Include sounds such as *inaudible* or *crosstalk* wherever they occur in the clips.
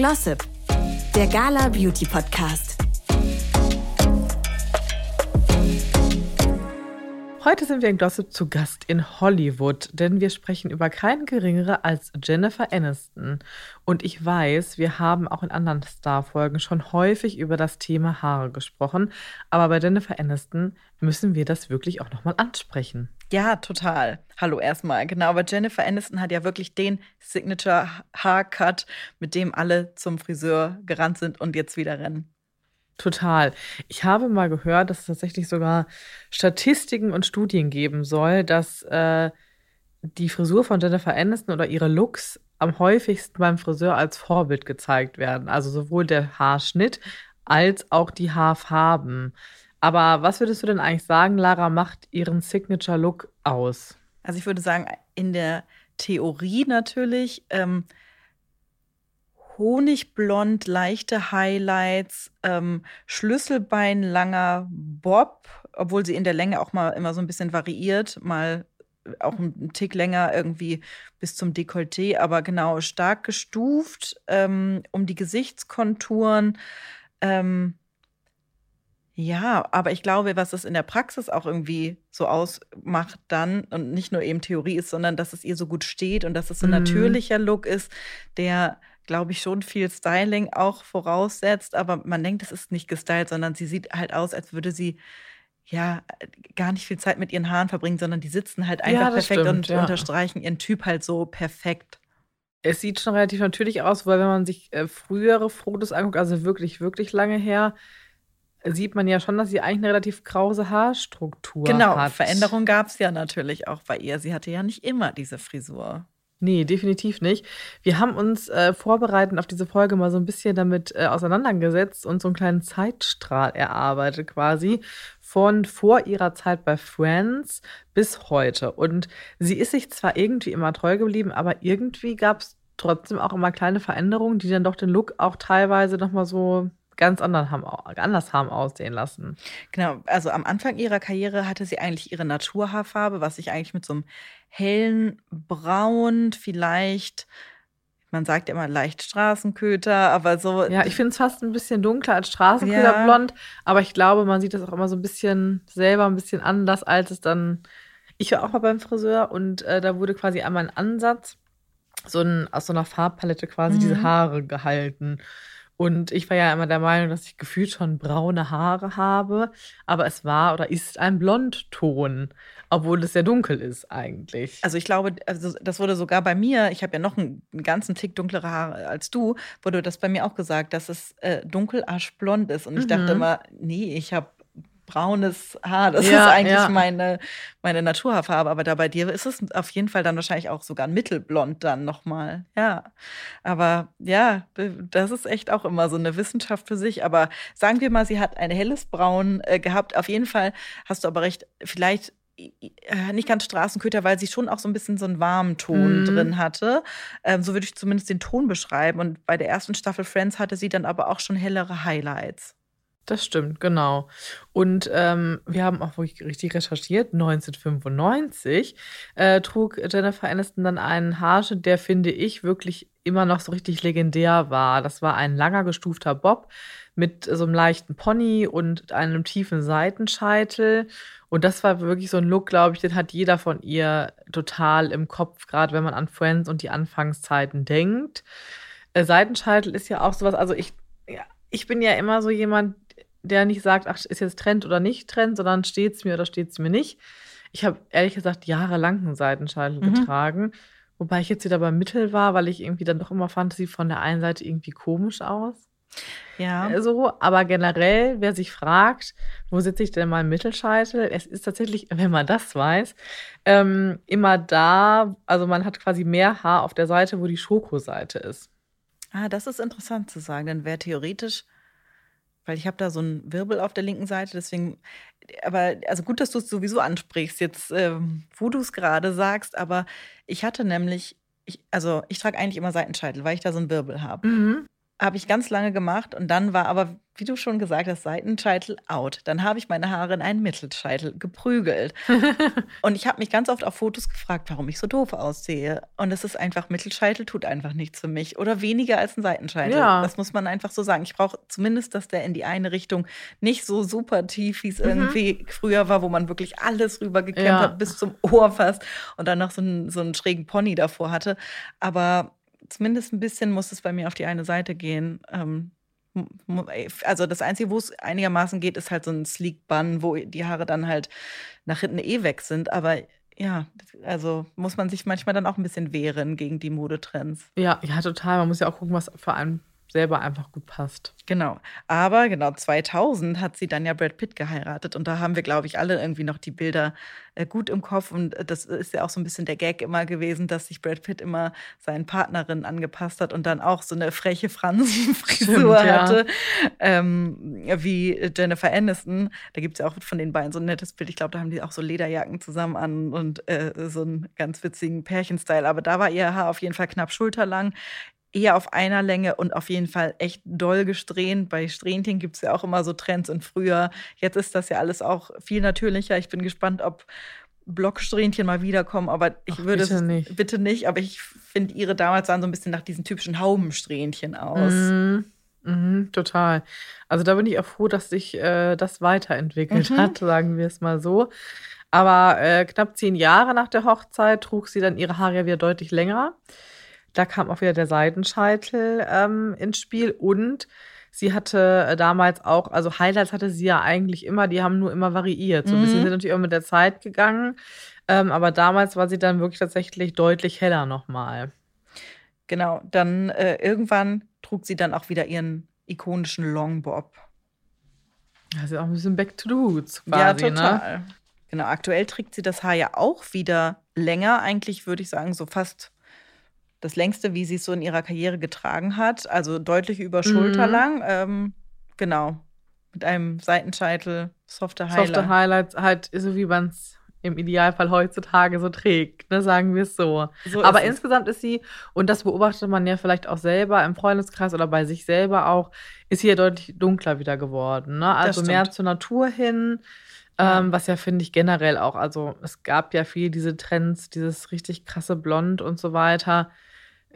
Glossip, der Gala Beauty Podcast. Heute sind wir in Glossip zu Gast in Hollywood, denn wir sprechen über keine geringere als Jennifer Aniston. Und ich weiß, wir haben auch in anderen Star-Folgen schon häufig über das Thema Haare gesprochen, aber bei Jennifer Aniston müssen wir das wirklich auch nochmal ansprechen. Ja, total. Hallo erstmal. Genau, aber Jennifer Aniston hat ja wirklich den Signature Haircut, mit dem alle zum Friseur gerannt sind und jetzt wieder rennen. Total. Ich habe mal gehört, dass es tatsächlich sogar Statistiken und Studien geben soll, dass äh, die Frisur von Jennifer Aniston oder ihre Looks am häufigsten beim Friseur als Vorbild gezeigt werden. Also sowohl der Haarschnitt als auch die Haarfarben. Aber was würdest du denn eigentlich sagen, Lara macht ihren Signature-Look aus? Also ich würde sagen, in der Theorie natürlich ähm, honigblond, leichte Highlights, ähm, Schlüsselbein, langer Bob, obwohl sie in der Länge auch mal immer so ein bisschen variiert, mal auch einen Tick länger irgendwie bis zum Dekolleté, aber genau stark gestuft ähm, um die Gesichtskonturen. Ähm, ja, aber ich glaube, was es in der Praxis auch irgendwie so ausmacht dann und nicht nur eben Theorie ist, sondern dass es ihr so gut steht und dass es so ein mhm. natürlicher Look ist, der glaube ich, schon viel Styling auch voraussetzt, aber man denkt, es ist nicht gestylt, sondern sie sieht halt aus, als würde sie ja gar nicht viel Zeit mit ihren Haaren verbringen, sondern die sitzen halt einfach ja, perfekt stimmt, und ja. unterstreichen ihren Typ halt so perfekt. Es sieht schon relativ natürlich aus, weil wenn man sich äh, frühere Fotos anguckt, also wirklich, wirklich lange her, sieht man ja schon, dass sie eigentlich eine relativ krause Haarstruktur genau, hat. Genau, Veränderung gab es ja natürlich auch bei ihr. Sie hatte ja nicht immer diese Frisur. Nee, definitiv nicht. Wir haben uns äh, vorbereitend auf diese Folge mal so ein bisschen damit äh, auseinandergesetzt und so einen kleinen Zeitstrahl erarbeitet quasi von vor ihrer Zeit bei Friends bis heute. Und sie ist sich zwar irgendwie immer treu geblieben, aber irgendwie gab es trotzdem auch immer kleine Veränderungen, die dann doch den Look auch teilweise nochmal so ganz anderen haben, anders haben aussehen lassen. Genau, also am Anfang ihrer Karriere hatte sie eigentlich ihre Naturhaarfarbe, was sich eigentlich mit so einem hellen Braun, vielleicht, man sagt ja immer leicht Straßenköter, aber so. Ja, ich finde es fast ein bisschen dunkler als Straßenköterblond, ja. aber ich glaube, man sieht das auch immer so ein bisschen selber ein bisschen anders, als es dann. Ich war auch mal beim Friseur und äh, da wurde quasi einmal ein Ansatz, so ein, aus so einer Farbpalette quasi mhm. diese Haare gehalten. Und ich war ja immer der Meinung, dass ich gefühlt schon braune Haare habe, aber es war oder ist ein Blondton, obwohl es sehr dunkel ist eigentlich. Also ich glaube, also das wurde sogar bei mir, ich habe ja noch einen, einen, ganzen Tick dunklere Haare als du, wurde das bei mir auch gesagt, dass es äh, dunkel aschblond ist. Und ich mhm. dachte immer, nee, ich habe braunes Haar. Das ja, ist eigentlich ja. meine, meine Naturhaarfarbe. Aber da bei dir ist es auf jeden Fall dann wahrscheinlich auch sogar ein mittelblond dann nochmal. Ja. Aber ja, das ist echt auch immer so eine Wissenschaft für sich. Aber sagen wir mal, sie hat ein helles Braun äh, gehabt. Auf jeden Fall hast du aber recht, vielleicht äh, nicht ganz Straßenköter, weil sie schon auch so ein bisschen so einen warmen Ton mhm. drin hatte. Ähm, so würde ich zumindest den Ton beschreiben. Und bei der ersten Staffel Friends hatte sie dann aber auch schon hellere Highlights. Das stimmt, genau. Und ähm, wir haben auch wirklich richtig recherchiert. 1995 äh, trug Jennifer Aniston dann einen Haarschnitt, der finde ich wirklich immer noch so richtig legendär war. Das war ein langer gestufter Bob mit so einem leichten Pony und einem tiefen Seitenscheitel. Und das war wirklich so ein Look, glaube ich, den hat jeder von ihr total im Kopf, gerade wenn man an Friends und die Anfangszeiten denkt. Äh, Seitenscheitel ist ja auch sowas, also ich, ja, ich bin ja immer so jemand, der nicht sagt, ach, ist jetzt Trend oder nicht Trend, sondern steht es mir oder steht es mir nicht. Ich habe ehrlich gesagt jahrelang einen Seitenscheitel mhm. getragen, wobei ich jetzt wieder beim Mittel war, weil ich irgendwie dann doch immer fand, sie von der einen Seite irgendwie komisch aus. Ja. Äh, so, aber generell, wer sich fragt, wo sitze ich denn mal im Mittelscheitel? Es ist tatsächlich, *laughs* wenn man das weiß, ähm, immer da, also man hat quasi mehr Haar auf der Seite, wo die Schokoseite ist. Ah, das ist interessant zu sagen. Dann wäre theoretisch weil ich habe da so einen Wirbel auf der linken Seite, deswegen, aber also gut, dass du es sowieso ansprichst, jetzt, äh, wo du es gerade sagst, aber ich hatte nämlich, ich, also ich trage eigentlich immer Seitenscheitel, weil ich da so einen Wirbel habe. Mhm. Habe ich ganz lange gemacht und dann war aber, wie du schon gesagt hast, Seitenscheitel out. Dann habe ich meine Haare in einen Mittelscheitel geprügelt. *laughs* und ich habe mich ganz oft auf Fotos gefragt, warum ich so doof aussehe. Und es ist einfach, Mittelscheitel tut einfach nichts für mich. Oder weniger als ein Seitenscheitel. Ja. Das muss man einfach so sagen. Ich brauche zumindest, dass der in die eine Richtung nicht so super tief, wie es mhm. irgendwie früher war, wo man wirklich alles rübergekämmt ja. hat, bis zum Ohr fast. Und dann noch so einen, so einen schrägen Pony davor hatte. Aber zumindest ein bisschen muss es bei mir auf die eine Seite gehen. Ähm, also das Einzige, wo es einigermaßen geht, ist halt so ein Sleek Bun, wo die Haare dann halt nach hinten eh weg sind. Aber ja, also muss man sich manchmal dann auch ein bisschen wehren gegen die Modetrends. Ja, ja, total. Man muss ja auch gucken, was für einen selber einfach gut passt. Genau. Aber genau 2000 hat sie dann ja Brad Pitt geheiratet und da haben wir, glaube ich, alle irgendwie noch die Bilder äh, gut im Kopf und äh, das ist ja auch so ein bisschen der Gag immer gewesen, dass sich Brad Pitt immer seinen Partnerin angepasst hat und dann auch so eine freche Fransenfrisur hatte, ähm, wie Jennifer Aniston. Da gibt es ja auch von den beiden so ein nettes Bild. Ich glaube, da haben die auch so Lederjacken zusammen an und äh, so einen ganz witzigen Pärchenstyle. Aber da war ihr Haar auf jeden Fall knapp schulterlang eher auf einer Länge und auf jeden Fall echt doll gesträhnt. Bei Strähnchen gibt es ja auch immer so Trends und früher. Jetzt ist das ja alles auch viel natürlicher. Ich bin gespannt, ob Blocksträhnchen mal wiederkommen, aber ich Ach, würde bitte nicht. bitte nicht, aber ich finde ihre damals sahen so ein bisschen nach diesen typischen Haubensträhnchen aus. Mhm. Mhm, total. Also da bin ich auch froh, dass sich äh, das weiterentwickelt mhm. hat, sagen wir es mal so. Aber äh, knapp zehn Jahre nach der Hochzeit trug sie dann ihre Haare ja wieder deutlich länger. Da kam auch wieder der Seitenscheitel ähm, ins Spiel und sie hatte äh, damals auch, also Highlights hatte sie ja eigentlich immer, die haben nur immer variiert. So ein bisschen mhm. sind natürlich auch mit der Zeit gegangen, ähm, aber damals war sie dann wirklich tatsächlich deutlich heller nochmal. Genau, dann äh, irgendwann trug sie dann auch wieder ihren ikonischen Longbob. Das ist auch ein bisschen back to the roots quasi, Ja, ne? total. Ne? Genau, aktuell trägt sie das Haar ja auch wieder länger, eigentlich würde ich sagen, so fast das längste, wie sie es so in ihrer Karriere getragen hat. Also deutlich über Schulter mhm. lang. Ähm, genau. Mit einem Seitenscheitel, softe Highlights. Softe Highlights, halt so wie man es im Idealfall heutzutage so trägt, ne, sagen wir es so. so Aber insgesamt ist sie, und das beobachtet man ja vielleicht auch selber im Freundeskreis oder bei sich selber auch, ist sie ja deutlich dunkler wieder geworden. Ne? Also mehr zur Natur hin. Ähm, was ja finde ich generell auch, also es gab ja viel diese Trends, dieses richtig krasse Blond und so weiter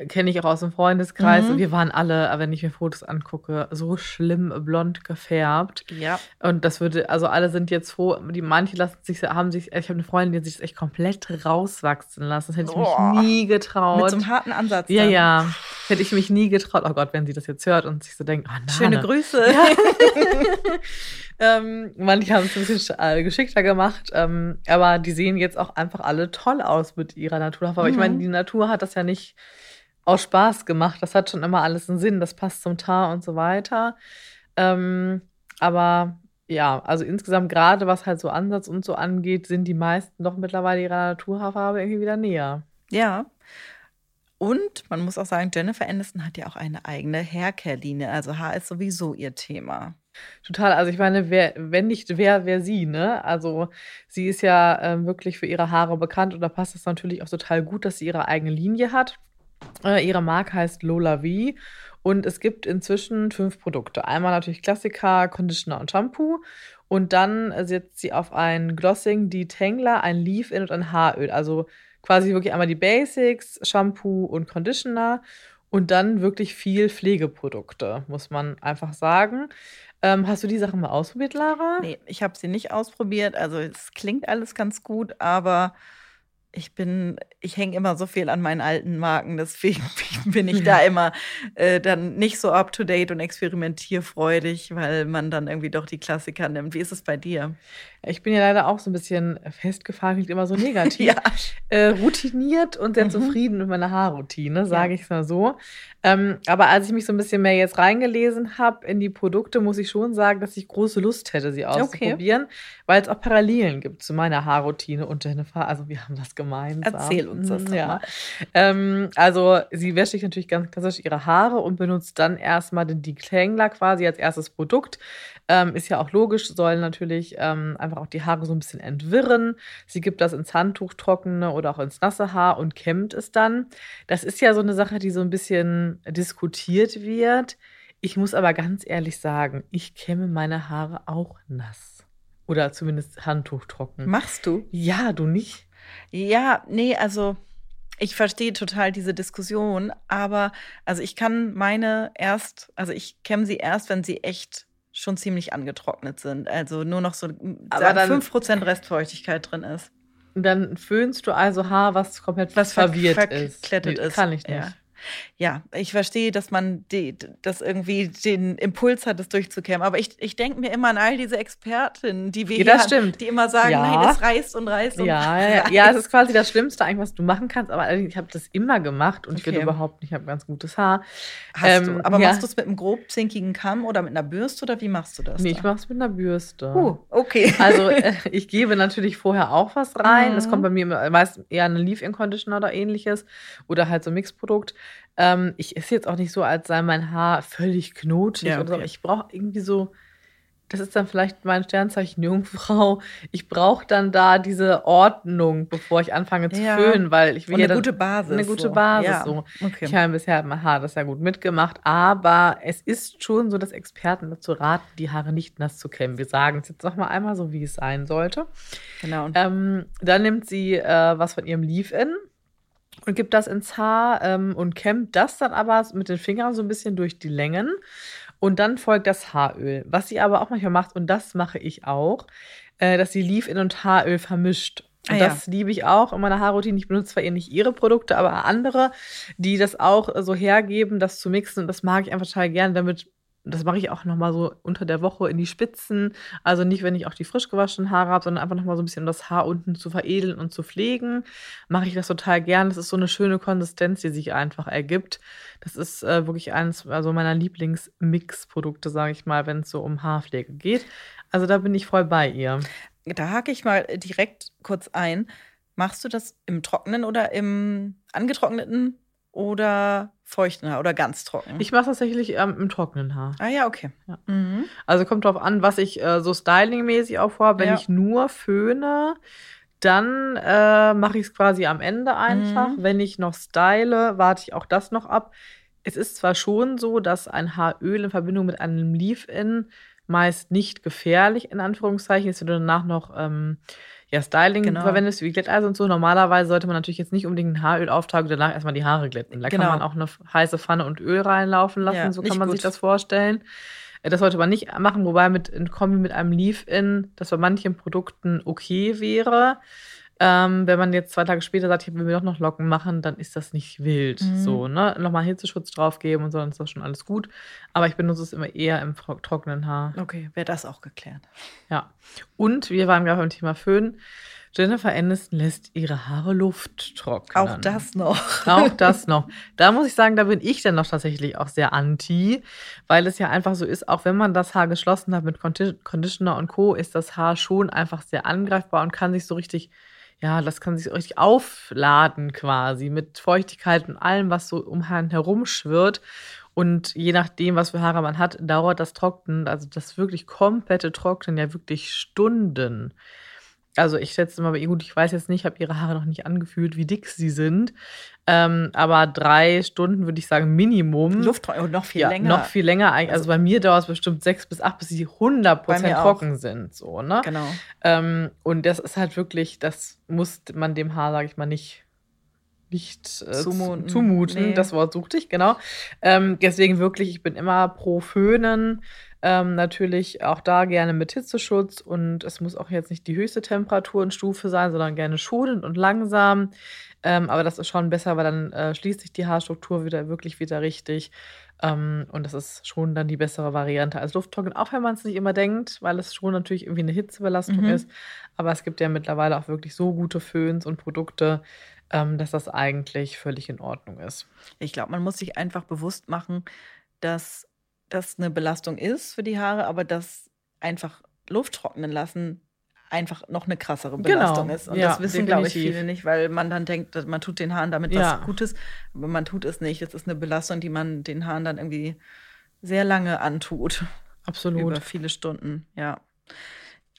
kenne ich auch aus dem Freundeskreis. Mhm. Wir waren alle, wenn ich mir Fotos angucke, so schlimm blond gefärbt. Ja. Und das würde, also alle sind jetzt froh, die manche lassen sich, haben sich, ich habe eine Freundin, die sich das echt komplett rauswachsen lassen. Das hätte ich oh. mich nie getraut. Mit so einem harten Ansatz. Ja, dann. ja. Hätte ich mich nie getraut. Oh Gott, wenn sie das jetzt hört und sich so denkt, oh. Schöne Grüße. Ja. *laughs* ähm, manche haben es ein bisschen äh, geschickter gemacht, ähm, aber die sehen jetzt auch einfach alle toll aus mit ihrer Naturhaft. Aber mhm. ich meine, die Natur hat das ja nicht aus Spaß gemacht. Das hat schon immer alles einen Sinn. Das passt zum Tar und so weiter. Ähm, aber ja, also insgesamt gerade was halt so Ansatz und so angeht, sind die meisten doch mittlerweile ihrer Naturhaarfarbe irgendwie wieder näher. Ja. Und man muss auch sagen, Jennifer Aniston hat ja auch eine eigene Haircare-Linie. Also Haar ist sowieso ihr Thema. Total. Also ich meine, wer, wenn nicht wer, wer sie, ne? Also sie ist ja ähm, wirklich für ihre Haare bekannt und da passt es natürlich auch total gut, dass sie ihre eigene Linie hat. Äh, ihre Marke heißt Lola V und es gibt inzwischen fünf Produkte. Einmal natürlich Klassiker, Conditioner und Shampoo. Und dann setzt sie auf ein Glossing, Detangler, ein Leave-In und ein Haaröl. Also quasi wirklich einmal die Basics, Shampoo und Conditioner. Und dann wirklich viel Pflegeprodukte, muss man einfach sagen. Ähm, hast du die Sachen mal ausprobiert, Lara? Nee, ich habe sie nicht ausprobiert. Also es klingt alles ganz gut, aber ich bin, ich hänge immer so viel an meinen alten Marken, deswegen *laughs* *laughs* bin ich da immer äh, dann nicht so up to date und experimentierfreudig, weil man dann irgendwie doch die Klassiker nimmt. Wie ist es bei dir? Ich bin ja leider auch so ein bisschen festgefahren, klingt immer so *laughs* negativ. ja. äh, routiniert und sehr mhm. zufrieden mit meiner Haarroutine, sage ja. ich es mal so. Ähm, aber als ich mich so ein bisschen mehr jetzt reingelesen habe in die Produkte, muss ich schon sagen, dass ich große Lust hätte, sie auszuprobieren, okay. weil es auch Parallelen gibt zu meiner Haarroutine und Jennifer. Also wir haben das gemeinsam. Erzähl uns das ja. mal. Ähm, also sie wäscht sich natürlich ganz klassisch ihre Haare und benutzt dann erstmal den Declangler quasi als erstes Produkt. Ähm, ist ja auch logisch, soll natürlich ähm, einfach auch die Haare so ein bisschen entwirren. Sie gibt das ins Handtuch trockene oder auch ins nasse Haar und kämmt es dann. Das ist ja so eine Sache, die so ein bisschen diskutiert wird. Ich muss aber ganz ehrlich sagen, ich kämme meine Haare auch nass. Oder zumindest handtuchtrocken. Machst du? Ja, du nicht? Ja, nee, also ich verstehe total diese Diskussion, aber also ich kann meine erst, also ich kämme sie erst, wenn sie echt schon ziemlich angetrocknet sind. Also nur noch so Aber dann- 5% Restfeuchtigkeit drin ist. Dann föhnst du also Haar, was komplett Was ver- verwirrt ist. ist. Kann ich nicht. Ja. Ja, ich verstehe, dass man die, das irgendwie den Impuls hat, das durchzukämmen. Aber ich, ich denke mir immer an all diese Expertinnen, die wir Ja, haben, die immer sagen, Ja. nein, es reißt und reißt und Ja, *laughs* ja, ja. es ist quasi das Schlimmste eigentlich, was du machen kannst, aber ich habe das immer gemacht und ich finde Okay. überhaupt nicht, ich habe ganz gutes Haar. Hast Ähm, du. Aber ja. machst du es mit einem grob zinkigen Kamm oder mit einer Bürste oder wie machst du das? Nee, da? ich mache es mit einer Bürste. Uh, okay. Also äh, ich gebe natürlich vorher auch was rein. Mhm. Das kommt bei mir meist eher ein Leave-In-Conditioner oder ähnliches. Oder halt so ein Mixprodukt. Ähm, ich ist jetzt auch nicht so, als sei mein Haar völlig knotig Ja, oder so. okay. Ich brauche irgendwie so, das ist dann vielleicht mein Sternzeichen *laughs* Jungfrau. Ich brauche dann da diese Ordnung, bevor ich anfange zu Ja. föhnen, weil ich will Und ja eine dann- gute Basis. Eine gute so. Basis. Ja. So. Okay. Ich habe bisher mein Haar das ja gut mitgemacht, aber es ist schon so, dass Experten dazu raten, die Haare nicht nass zu kämmen. Wir sagen es jetzt noch mal einmal so, wie es sein sollte. Genau. Ähm, dann nimmt sie äh, was von ihrem Leave-In und gibt das ins Haar ähm, und kämmt das dann aber mit den Fingern so ein bisschen durch die Längen. Und dann folgt das Haaröl. Was sie aber auch manchmal macht, und das mache ich auch, äh, dass sie Leave-In und Haaröl vermischt. Und Ah, ja. das liebe ich auch in meiner Haarroutine. Ich benutze zwar eher nicht ihre Produkte, aber andere, die das auch äh, so hergeben, das zu mixen. Und das mag ich einfach total gerne, damit das mache ich auch noch mal so unter der Woche in die Spitzen. Also nicht, wenn ich auch die frisch gewaschenen Haare habe, sondern einfach noch mal so ein bisschen um das Haar unten zu veredeln und zu pflegen. Mache ich das total gern. Das ist so eine schöne Konsistenz, die sich einfach ergibt. Das ist äh, wirklich eines also meiner Lieblingsmix-Produkte, sage ich mal, wenn es so um Haarpflege geht. Also da bin ich voll bei ihr. Da hake ich mal direkt kurz ein. Machst du das im Trockenen oder im angetrockneten oder feuchten Haar oder ganz trocken? Ich mache tatsächlich ähm, im trockenen Haar. ah ja, okay. Ja. Mhm. Also kommt drauf an, was ich äh, so stylingmäßig auch vorhabe. Wenn Ja. ich nur föhne, dann äh, mache ich es quasi am Ende einfach. Mhm. Wenn ich noch style, warte ich auch das noch ab. Es ist zwar schon so, dass ein Haaröl in Verbindung mit einem Leave-In meist nicht gefährlich, in Anführungszeichen, ist, wenn du danach noch ähm, ja, Styling Genau. verwendest, wie Glätteisen und so. Normalerweise sollte man natürlich jetzt nicht unbedingt ein Haaröl auftragen und danach erstmal die Haare glätten. Da Genau. kann man auch eine heiße Pfanne und Öl reinlaufen lassen, Ja, so kann man sich gut. das vorstellen. Äh, Das sollte man nicht machen, wobei mit in Kombi mit einem Leave-In das bei manchen Produkten okay wäre. Ähm, wenn man jetzt zwei Tage später sagt, ich will mir doch noch Locken machen, dann ist das nicht wild. Mhm. So, ne? Nochmal Hitzeschutz draufgeben und so, dann ist das schon alles gut. Aber ich benutze es immer eher im tro- trockenen Haar. Okay, wäre das auch geklärt. Ja. Und wir waren gerade beim Thema Föhn. Jennifer Aniston lässt ihre Haare Luft trocknen. Auch das noch. Auch *laughs* das noch. Da muss ich sagen, da bin ich dann noch tatsächlich auch sehr anti, weil es ja einfach so ist, auch wenn man das Haar geschlossen hat mit Condi- Conditioner und Co., ist das Haar schon einfach sehr angreifbar und kann sich so richtig, ja, das kann sich richtig aufladen quasi mit Feuchtigkeit und allem, was so um einen herum schwirrt. Und je nachdem, was für Haare man hat, dauert das Trocknen, also das wirklich komplette Trocknen ja wirklich Stunden. Also ich schätze mal bei ihr, gut, ich weiß jetzt nicht, ich habe ihre Haare noch nicht angefühlt, wie dick sie sind. Ähm, aber drei Stunden würde ich sagen Minimum. Lufttrocknen und noch viel ja, länger. Noch viel länger. eigentlich. Also, Also- bei mir dauert es bestimmt sechs bis acht, bis sie 100 Bei mir auch. trocken sind. So, ne? Genau. Ähm, und das ist halt wirklich, das muss man dem Haar, sage ich mal, nicht, nicht äh, Zumuten. zu- zumuten. Nee. Das Wort suchte ich, genau. Ähm, deswegen wirklich, ich bin immer pro Föhnen. Ähm, natürlich auch da gerne mit Hitzeschutz und es muss auch jetzt nicht die höchste Temperatur und Stufe sein, sondern gerne schonend und langsam. Ähm, aber das ist schon besser, weil dann äh, schließt sich die Haarstruktur wieder wirklich wieder richtig. Ähm, und das ist schon dann die bessere Variante als Lufttrocknen, auch wenn man es nicht immer denkt, weil es schon natürlich irgendwie eine Hitzebelastung Mhm. ist. Aber es gibt ja mittlerweile auch wirklich so gute Föhns und Produkte, ähm, dass das eigentlich völlig in Ordnung ist. Ich glaube, man muss sich einfach bewusst machen, dass das eine Belastung ist für die Haare, aber dass einfach Luft trocknen lassen einfach noch eine krassere Genau, Belastung ist. Und ja, das wissen, glaube ich, viele nicht, weil man dann denkt, dass man tut den Haaren damit Ja. was Gutes, aber man tut es nicht. Es ist eine Belastung, die man den Haaren dann irgendwie sehr lange antut. Absolut. Über viele Stunden, ja.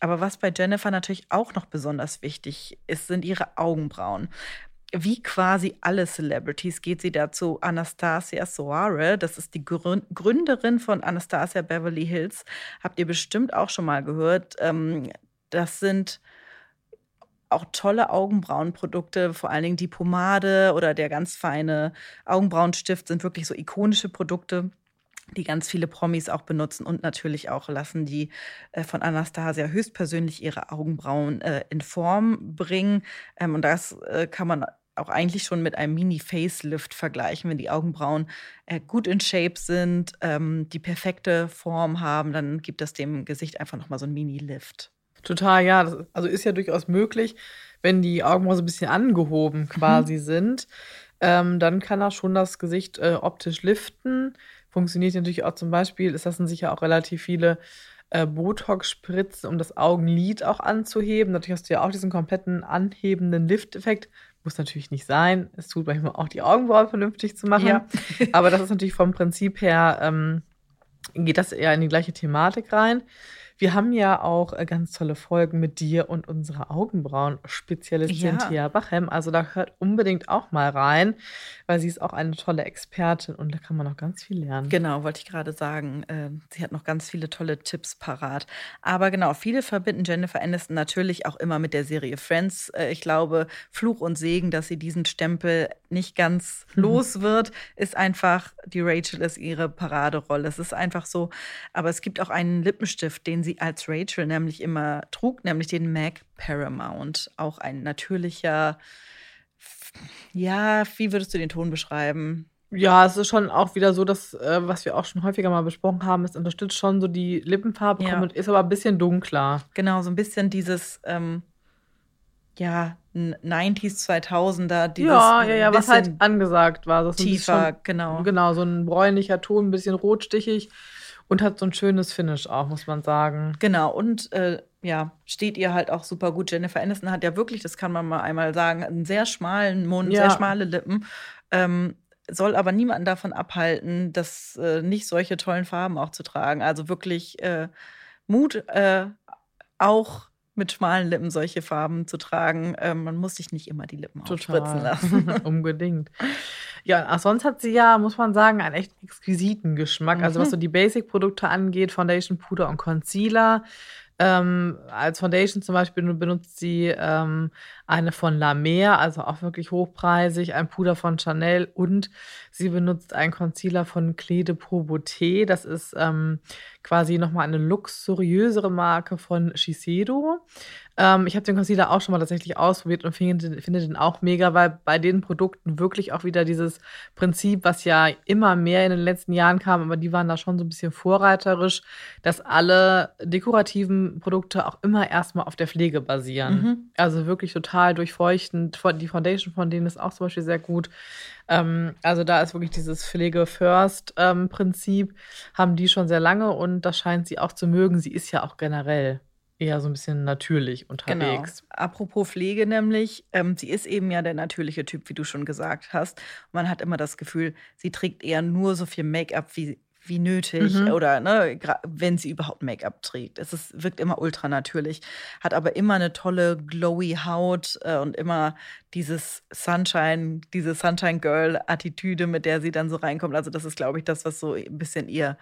Aber was bei Jennifer natürlich auch noch besonders wichtig ist, sind ihre Augenbrauen. Wie quasi alle Celebrities geht sie dazu Anastasia Soare. Das ist die Gründerin von Anastasia Beverly Hills. Habt ihr bestimmt auch schon mal gehört. Ähm, das sind auch tolle Augenbrauenprodukte, vor allen Dingen die Pomade oder der ganz feine Augenbrauenstift sind wirklich so ikonische Produkte die ganz viele Promis auch benutzen und natürlich auch lassen die äh, von Anastasia höchstpersönlich ihre Augenbrauen äh, in Form bringen. Ähm, und das äh, kann man auch eigentlich schon mit einem Mini-Facelift vergleichen. Wenn die Augenbrauen äh, gut in Shape sind, ähm, die perfekte Form haben, dann gibt das dem Gesicht einfach nochmal so ein Mini-Lift. Total, ja. Das, also ist ja durchaus möglich, wenn die Augenbrauen so ein bisschen angehoben mhm. quasi sind. Ähm, dann kann er schon das Gesicht äh, optisch liften. Funktioniert natürlich auch zum Beispiel, es lassen sich ja auch relativ viele äh, Botox-Spritzen, um das Augenlid auch anzuheben. Natürlich hast du ja auch diesen kompletten anhebenden Lifteffekt. Muss natürlich nicht sein. Es tut manchmal auch die Augenbrauen vernünftig zu machen. Ja. Aber das ist natürlich vom Prinzip her, ähm, geht das eher in die gleiche Thematik rein. Wir haben ja auch äh, ganz tolle Folgen mit dir und unserer Augenbrauen-Spezialistin ja. Thea Bachem. Also da hört unbedingt auch mal rein, weil sie ist auch eine tolle Expertin und da kann man noch ganz viel lernen. Genau, wollte ich gerade sagen. Äh, sie hat noch ganz viele tolle Tipps parat. Aber genau, viele verbinden Jennifer Aniston natürlich auch immer mit der Serie Friends. Äh, ich glaube, Fluch und Segen, dass sie diesen Stempel nicht ganz mhm. los wird, ist einfach, die Rachel ist ihre Paraderolle. Es ist einfach so. Aber es gibt auch einen Lippenstift, den sie als Rachel nämlich immer trug, nämlich den Mac Paramount. Auch ein natürlicher, ja, wie würdest du den Ton beschreiben? Ja, es ist schon auch wieder so, dass, äh, was wir auch schon häufiger mal besprochen haben, es unterstützt schon so die Lippenfarbe ja. und ist aber ein bisschen dunkler. Genau, so ein bisschen dieses, ähm, ja, 90s, 2000er, dieses Ja, ja, ja, was halt angesagt war. Das tiefer, schon, genau. Genau, so ein bräunlicher Ton, ein bisschen rotstichig. Und hat so ein schönes Finish auch, muss man sagen. Genau, und äh, ja, steht ihr halt auch super gut. Jennifer Aniston hat ja wirklich, das kann man mal einmal sagen, einen sehr schmalen Mund, ja. sehr schmale Lippen. Ähm, soll aber niemanden davon abhalten, das äh, nicht solche tollen Farben auch zu tragen. Also wirklich äh, Mut, äh, auch mit schmalen Lippen solche Farben zu tragen. Ähm, man muss sich nicht immer die Lippen Total. aufspritzen lassen. *laughs* Unbedingt. Ja, ach, sonst hat sie ja, muss man sagen, einen echt exquisiten Geschmack. Mhm. Also was mhm. so die Basic-Produkte angeht, Foundation, Puder und Concealer. Ähm, als Foundation zum Beispiel benutzt sie ähm, eine von La Mer, also auch wirklich hochpreisig, ein Puder von Chanel und sie benutzt einen Concealer von Clé de Pro Beauté. Das ist ähm, quasi nochmal eine luxuriösere Marke von Shiseido. Ähm, ich habe den Concealer auch schon mal tatsächlich ausprobiert und finde, finde den auch mega, weil bei den Produkten wirklich auch wieder dieses Prinzip, was ja immer mehr in den letzten Jahren kam, aber die waren da schon so ein bisschen vorreiterisch, dass alle dekorativen Produkte auch immer erstmal auf der Pflege basieren. Mhm. Also wirklich total durchfeuchtend. Die Foundation von denen ist auch zum Beispiel sehr gut. Ähm, also da ist wirklich dieses Pflege First ähm, haben die schon sehr lange und das scheint sie auch zu mögen. Sie ist ja auch generell eher so ein bisschen natürlich unterwegs. Genau. Apropos Pflege nämlich, ähm, sie ist eben ja der natürliche Typ, wie du schon gesagt hast. Man hat immer das Gefühl, sie trägt eher nur so viel Make-up, wie, wie nötig mhm. oder ne, wenn sie überhaupt Make-up trägt. Es ist, wirkt immer ultra natürlich, hat aber immer eine tolle glowy Haut äh, und immer dieses Sunshine, diese Sunshine Girl Attitüde, mit der sie dann so reinkommt. Also das ist, glaube ich, das, was so ein bisschen ihr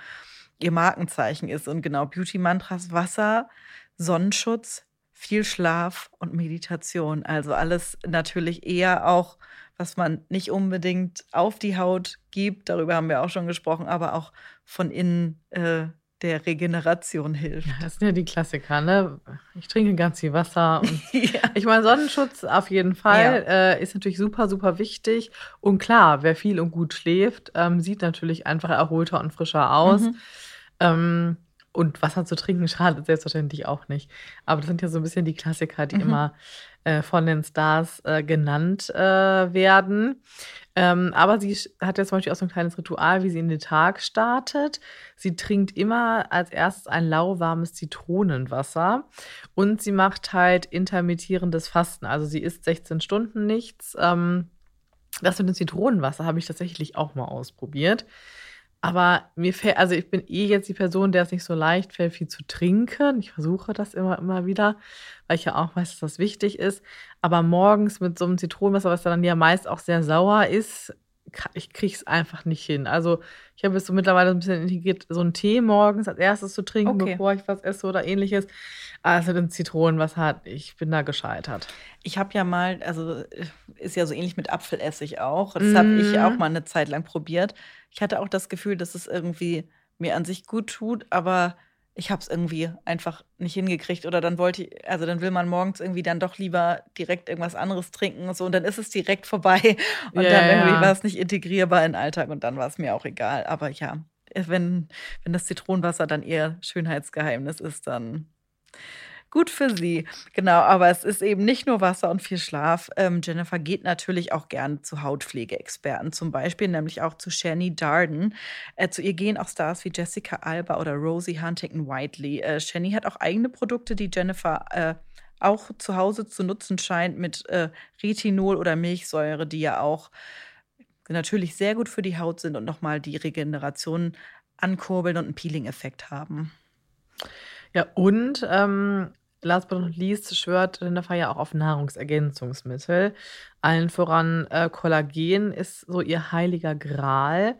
ihr Markenzeichen ist. Und genau, Beauty Mantras Wasser Sonnenschutz, viel Schlaf und Meditation. Also alles natürlich eher auch, was man nicht unbedingt auf die Haut gibt, darüber haben wir auch schon gesprochen, aber auch von innen äh, der Regeneration hilft. Ja, das sind ja die Klassiker, ne? Ich trinke ganz viel Wasser. *laughs* ja. Ich meine, Sonnenschutz auf jeden Fall ja. äh, ist natürlich super, super wichtig. Und klar, wer viel und gut schläft, ähm, sieht natürlich einfach erholter und frischer aus. Mhm. Ähm, und Wasser zu trinken schadet selbstverständlich auch nicht. Aber das sind ja so ein bisschen die Klassiker, die mhm. immer äh, von den Stars äh, genannt äh, werden. Ähm, aber sie hat ja zum Beispiel auch so ein kleines Ritual, wie sie in den Tag startet. Sie trinkt immer als erstes ein lauwarmes Zitronenwasser und sie macht halt intermittierendes Fasten. Also sie isst 16 Stunden nichts. Ähm, das mit dem Zitronenwasser habe ich tatsächlich auch mal ausprobiert Aber mir fällt, also ich bin eh jetzt die Person, der es nicht so leicht fällt, viel zu trinken. Ich versuche das immer, immer wieder, weil ich ja auch weiß, dass das wichtig ist. Aber morgens mit so einem Zitronenwasser, was dann ja meist auch sehr sauer ist, ich kriege es einfach nicht hin. Also ich habe es so mittlerweile ein bisschen integriert, so einen Tee morgens als erstes zu trinken, okay. bevor ich was esse oder ähnliches. Also den Zitronenwasser hat, ich bin da gescheitert. Ich habe ja mal, also ist ja so ähnlich mit Apfelessig auch. Das mm. habe ich auch mal eine Zeit lang probiert. Ich hatte auch das Gefühl, dass es irgendwie mir an sich gut tut, aber ich habe es irgendwie einfach nicht hingekriegt oder dann wollte ich, also dann will man morgens irgendwie dann doch lieber direkt irgendwas anderes trinken und so und dann ist es direkt vorbei *laughs* und yeah, dann irgendwie war es nicht integrierbar in den Alltag und dann war es mir auch egal. Aber ja, wenn, wenn das Zitronenwasser dann eher Schönheitsgeheimnis ist, dann Gut für sie. Genau, aber es ist eben nicht nur Wasser und viel Schlaf. Ähm, Jennifer geht natürlich auch gern zu Hautpflegeexperten, zum Beispiel nämlich auch zu Shani Darden. Äh, zu ihr gehen auch Stars wie Jessica Alba oder Rosie Huntington Whiteley. Äh, Shani hat auch eigene Produkte, die Jennifer äh, auch zu Hause zu nutzen scheint mit äh, Retinol oder Milchsäure, die ja auch natürlich sehr gut für die Haut sind und nochmal die Regeneration ankurbeln und einen Peeling-Effekt haben. Ja, und ähm, last but not least schwört Linda ja auch auf Nahrungsergänzungsmittel. Allen voran äh, Kollagen ist so ihr heiliger Gral.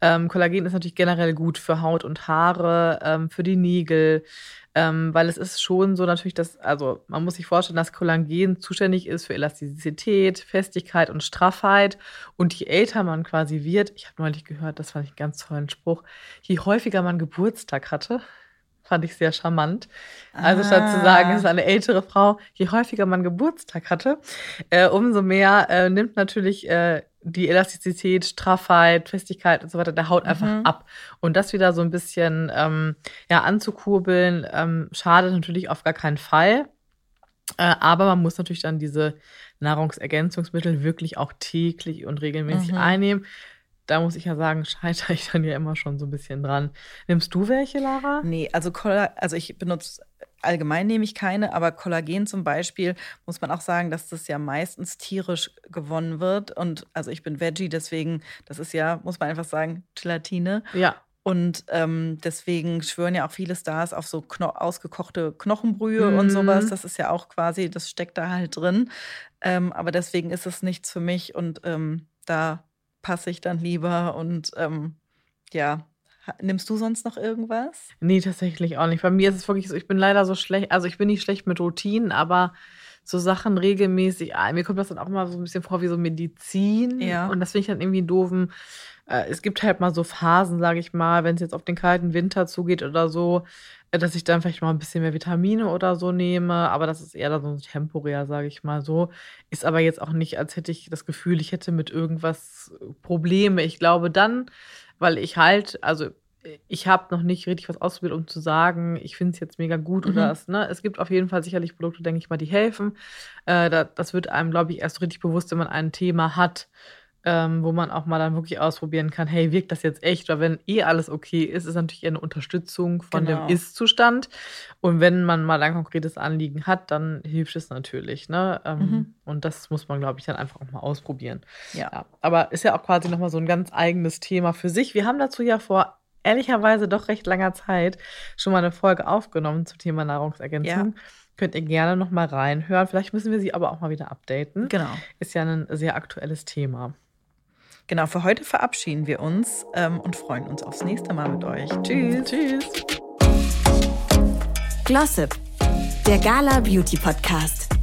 Ähm, Kollagen ist natürlich generell gut für Haut und Haare, ähm, für die Nägel, ähm, weil es ist schon so natürlich, dass, also man muss sich vorstellen, dass Kollagen zuständig ist für Elastizität, Festigkeit und Straffheit. Und je älter man quasi wird, ich habe neulich gehört, das fand ich einen ganz tollen Spruch, je häufiger man Geburtstag hatte, Fand ich sehr charmant. Also ah. statt zu sagen, es ist eine ältere Frau, je häufiger man Geburtstag hatte, äh, umso mehr äh, nimmt natürlich äh, die Elastizität, Straffheit, Festigkeit und so weiter der Haut einfach mhm. ab. Und das wieder so ein bisschen ähm, ja, anzukurbeln, ähm, schadet natürlich auf gar keinen Fall. Äh, aber man muss natürlich dann diese Nahrungsergänzungsmittel wirklich auch täglich und regelmäßig mhm. einnehmen da muss ich ja sagen, *laughs* scheitere ich dann ja immer schon so ein bisschen dran. Nimmst du welche, Lara? Nee, also, also ich benutze allgemein nehme ich keine, aber Kollagen zum Beispiel muss man auch sagen, dass das ja meistens tierisch gewonnen wird. Und also ich bin Veggie, deswegen, das ist ja, muss man einfach sagen, Gelatine. Ja. Und ähm, deswegen schwören ja auch viele Stars auf so kno ausgekochte Knochenbrühe mhm. und sowas. Das ist ja auch quasi, das steckt da halt drin. Ähm, aber deswegen ist es nichts für mich und ähm, da passe ich dann lieber und ähm, ja. Nimmst du sonst noch irgendwas? Nee, tatsächlich auch nicht. Bei mir ist es wirklich so, ich bin leider so schlecht, also ich bin nicht schlecht mit Routinen, aber so Sachen regelmäßig, ah, mir kommt das dann auch mal so ein bisschen vor wie so Medizin. Ja. Und das finde ich dann irgendwie doofen. Äh, es gibt halt mal so Phasen, sage ich mal, wenn es jetzt auf den kalten Winter zugeht oder so, dass ich dann vielleicht mal ein bisschen mehr Vitamine oder so nehme, aber das ist eher dann so temporär, sage ich mal so. Ist aber jetzt auch nicht, als hätte ich das Gefühl, ich hätte mit irgendwas Probleme. Ich glaube dann, weil ich halt, also ich habe noch nicht richtig was ausprobiert, um zu sagen, ich finde es jetzt mega gut mhm. oder es, ne? Es gibt auf jeden Fall sicherlich Produkte, denke ich mal, die helfen. Äh, da, das wird einem, glaube ich, erst richtig bewusst, wenn man ein Thema hat ähm, wo man auch mal dann wirklich ausprobieren kann, hey, wirkt das jetzt echt? Weil wenn eh alles okay ist, ist natürlich eine Unterstützung von genau. dem Ist-Zustand. Und wenn man mal ein konkretes Anliegen hat, dann hilft es natürlich. Ne? Ähm, mhm. Und das muss man, glaube ich, dann einfach auch mal ausprobieren. Ja. ja. Aber ist ja auch quasi nochmal so ein ganz eigenes Thema für sich. Wir haben dazu ja vor ehrlicherweise doch recht langer Zeit schon mal eine Folge aufgenommen zum Thema Nahrungsergänzung. Ja. Könnt ihr gerne noch mal reinhören. Vielleicht müssen wir sie aber auch mal wieder updaten. Genau. Ist ja ein sehr aktuelles Thema. Genau, für heute verabschieden wir uns ähm, und freuen uns aufs nächste Mal mit euch. Tschüss. Tschüss. Glossip, der Gala Beauty Podcast.